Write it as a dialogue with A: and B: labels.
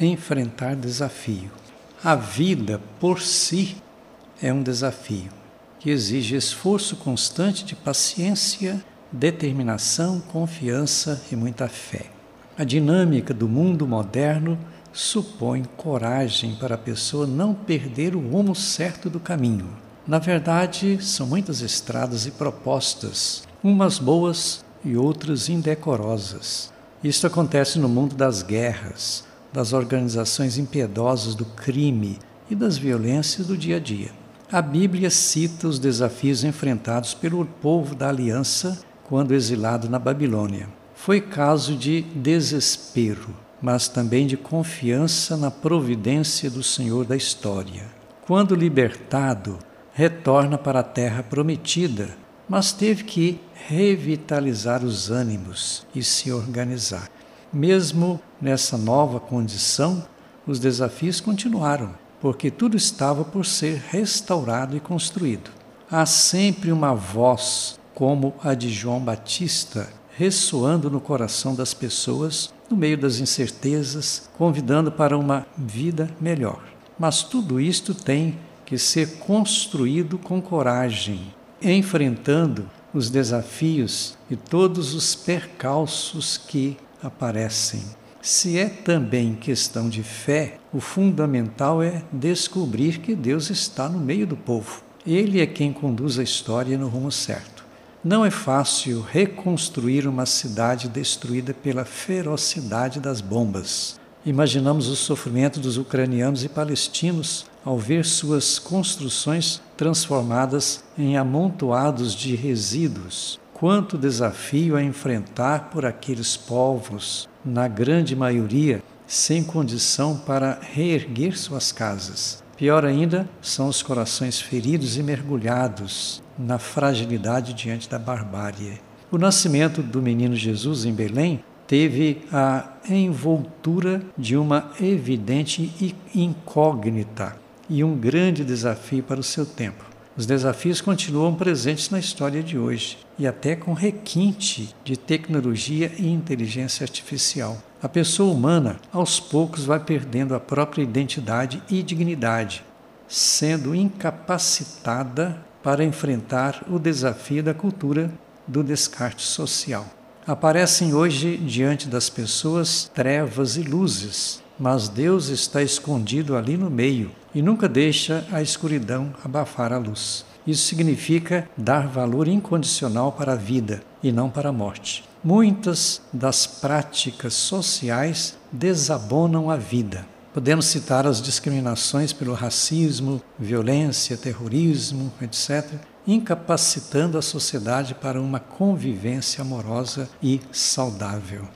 A: enfrentar desafio. A vida por si é um desafio que exige esforço constante de paciência, determinação, confiança e muita fé. A dinâmica do mundo moderno supõe coragem para a pessoa não perder o rumo certo do caminho. Na verdade, são muitas estradas e propostas, umas boas e outras indecorosas. Isto acontece no mundo das guerras, das organizações impiedosas do crime e das violências do dia a dia. A Bíblia cita os desafios enfrentados pelo povo da aliança quando exilado na Babilônia. Foi caso de desespero, mas também de confiança na providência do Senhor da história. Quando libertado, retorna para a terra prometida, mas teve que revitalizar os ânimos e se organizar. Mesmo nessa nova condição, os desafios continuaram, porque tudo estava por ser restaurado e construído. Há sempre uma voz, como a de João Batista, ressoando no coração das pessoas no meio das incertezas, convidando para uma vida melhor. Mas tudo isto tem que ser construído com coragem, enfrentando os desafios e todos os percalços que aparecem. Se é também questão de fé, o fundamental é descobrir que Deus está no meio do povo. Ele é quem conduz a história no rumo certo. Não é fácil reconstruir uma cidade destruída pela ferocidade das bombas. Imaginamos o sofrimento dos ucranianos e palestinos ao ver suas construções transformadas em amontoados de resíduos. Quanto desafio a enfrentar por aqueles povos, na grande maioria, sem condição para reerguer suas casas. Pior ainda são os corações feridos e mergulhados na fragilidade diante da barbárie. O nascimento do menino Jesus em Belém teve a envoltura de uma evidente incógnita e um grande desafio para o seu tempo. Os desafios continuam presentes na história de hoje e até com requinte de tecnologia e inteligência artificial. A pessoa humana, aos poucos, vai perdendo a própria identidade e dignidade, sendo incapacitada para enfrentar o desafio da cultura do descarte social. Aparecem hoje diante das pessoas trevas e luzes, mas Deus está escondido ali no meio e nunca deixa a escuridão abafar a luz. Isso significa dar valor incondicional para a vida e não para a morte. Muitas das práticas sociais desabonam a vida. Podemos citar as discriminações pelo racismo, violência, terrorismo, etc., incapacitando a sociedade para uma convivência amorosa e saudável.